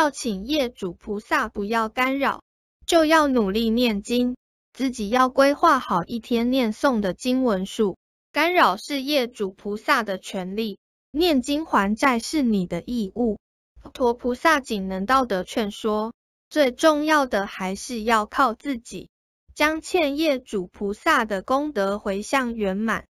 要请业主菩萨不要干扰，就要努力念经，自己要规划好一天念诵的经文数。干扰是业主菩萨的权利，念经还债是你的义务。佛陀菩萨仅能道德劝说，最重要的还是要靠自己，将欠业主菩萨的功德回向圆满。